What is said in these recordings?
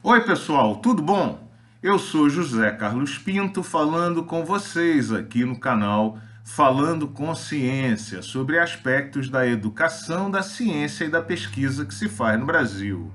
Oi, pessoal, tudo bom? Eu sou José Carlos Pinto falando com vocês aqui no canal Falando com Ciência sobre aspectos da educação, da ciência e da pesquisa que se faz no Brasil.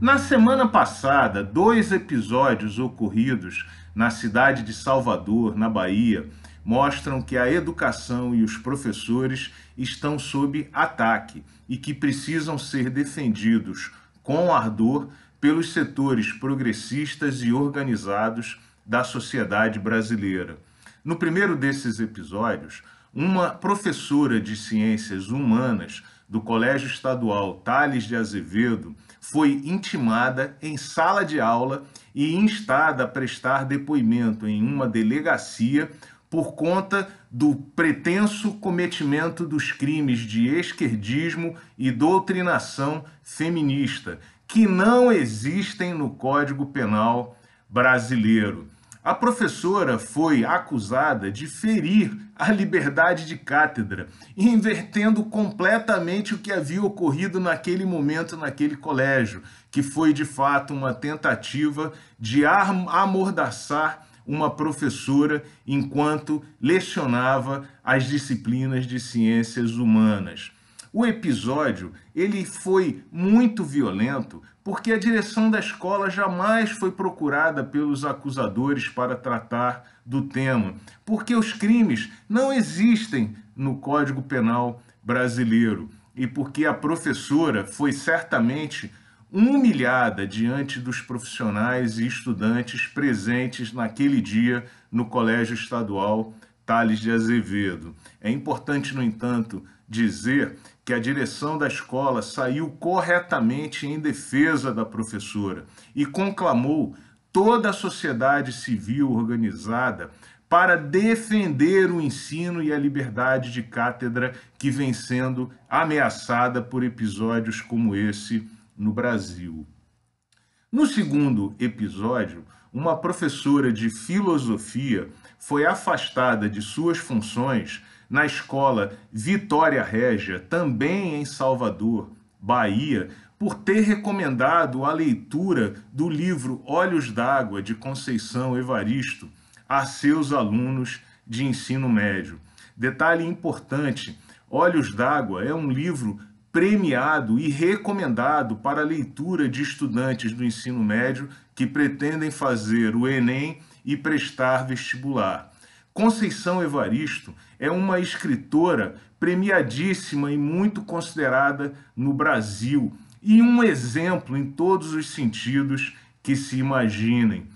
Na semana passada, dois episódios ocorridos na cidade de Salvador, na Bahia, mostram que a educação e os professores estão sob ataque e que precisam ser defendidos com ardor pelos setores progressistas e organizados da sociedade brasileira. No primeiro desses episódios, uma professora de ciências humanas do Colégio Estadual Tales de Azevedo foi intimada em sala de aula e instada a prestar depoimento em uma delegacia por conta do pretenso cometimento dos crimes de esquerdismo e doutrinação feminista, que não existem no Código Penal brasileiro. A professora foi acusada de ferir a liberdade de cátedra, invertendo completamente o que havia ocorrido naquele momento naquele colégio, que foi de fato uma tentativa de amordaçar uma professora enquanto lecionava as disciplinas de ciências humanas. O episódio ele foi muito violento porque a direção da escola jamais foi procurada pelos acusadores para tratar do tema, porque os crimes não existem no Código Penal brasileiro e porque a professora foi certamente humilhada diante dos profissionais e estudantes presentes naquele dia no Colégio Estadual Tales de Azevedo. É importante, no entanto, dizer que a direção da escola saiu corretamente em defesa da professora e conclamou toda a sociedade civil organizada para defender o ensino e a liberdade de cátedra que vem sendo ameaçada por episódios como esse no Brasil. No segundo episódio, uma professora de filosofia foi afastada de suas funções na escola Vitória Régia, também em Salvador, Bahia, por ter recomendado a leitura do livro Olhos d'Água de Conceição Evaristo a seus alunos de ensino médio. Detalhe importante: Olhos d'Água é um livro premiado e recomendado para leitura de estudantes do ensino médio que pretendem fazer o Enem e prestar vestibular. Conceição Evaristo é uma escritora premiadíssima e muito considerada no Brasil e um exemplo em todos os sentidos que se imaginem.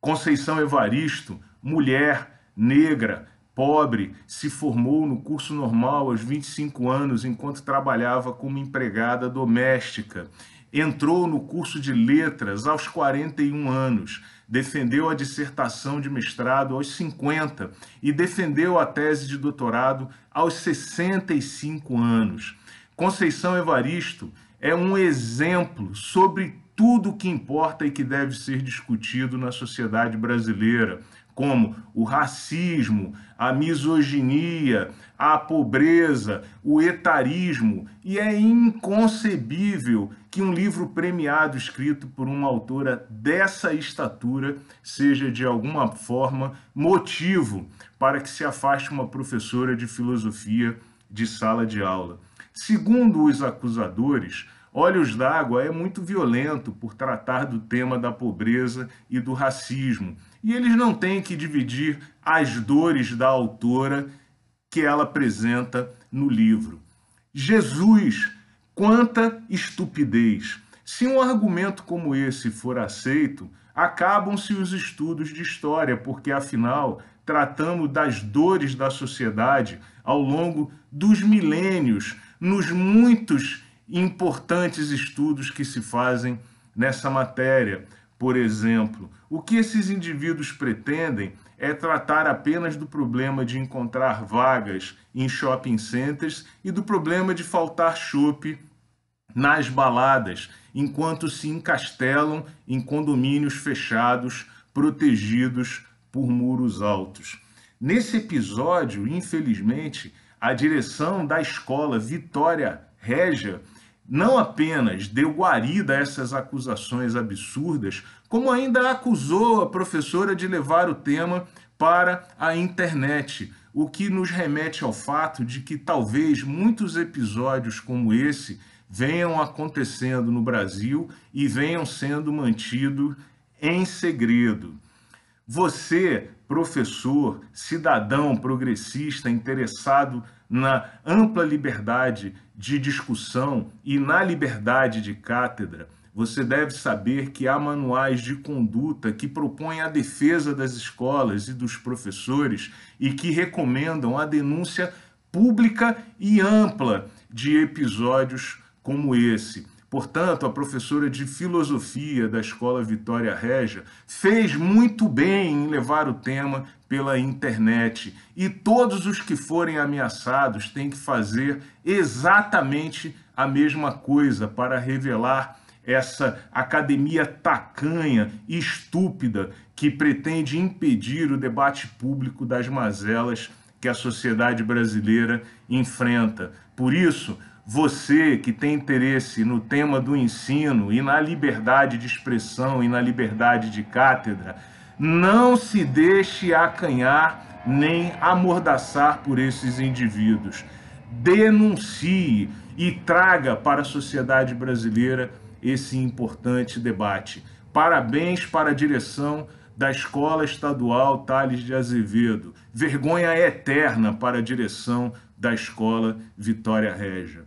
Conceição Evaristo, mulher, negra, pobre, se formou no curso normal aos 25 anos enquanto trabalhava como empregada doméstica. Entrou no curso de letras aos 41 anos, defendeu a dissertação de mestrado aos 50 e defendeu a tese de doutorado aos 65 anos. Conceição Evaristo é um exemplo sobre tudo que importa e que deve ser discutido na sociedade brasileira como o racismo, a misoginia, a pobreza, o etarismo, e é inconcebível que um livro premiado escrito por uma autora dessa estatura seja de alguma forma motivo para que se afaste uma professora de filosofia de sala de aula. Segundo os acusadores, Olhos d'Água é muito violento por tratar do tema da pobreza e do racismo. E eles não têm que dividir as dores da autora que ela apresenta no livro. Jesus, quanta estupidez! Se um argumento como esse for aceito, acabam-se os estudos de história, porque afinal tratamos das dores da sociedade ao longo dos milênios, nos muitos importantes estudos que se fazem nessa matéria. Por exemplo, o que esses indivíduos pretendem é tratar apenas do problema de encontrar vagas em shopping centers e do problema de faltar chope nas baladas, enquanto se encastelam em condomínios fechados, protegidos por muros altos. Nesse episódio, infelizmente, a direção da escola Vitória Régia não apenas deu guarida a essas acusações absurdas, como ainda acusou a professora de levar o tema para a internet, o que nos remete ao fato de que talvez muitos episódios como esse venham acontecendo no Brasil e venham sendo mantidos em segredo. Você, professor, cidadão progressista interessado na ampla liberdade de discussão e na liberdade de cátedra, você deve saber que há manuais de conduta que propõem a defesa das escolas e dos professores e que recomendam a denúncia pública e ampla de episódios como esse. Portanto, a professora de filosofia da Escola Vitória Régia fez muito bem em levar o tema pela internet. E todos os que forem ameaçados têm que fazer exatamente a mesma coisa para revelar essa academia tacanha estúpida que pretende impedir o debate público das mazelas que a sociedade brasileira enfrenta. Por isso, você que tem interesse no tema do ensino e na liberdade de expressão e na liberdade de cátedra, não se deixe acanhar nem amordaçar por esses indivíduos. Denuncie e traga para a sociedade brasileira esse importante debate. Parabéns para a direção da Escola Estadual Tales de Azevedo. Vergonha eterna para a direção da Escola Vitória Régia.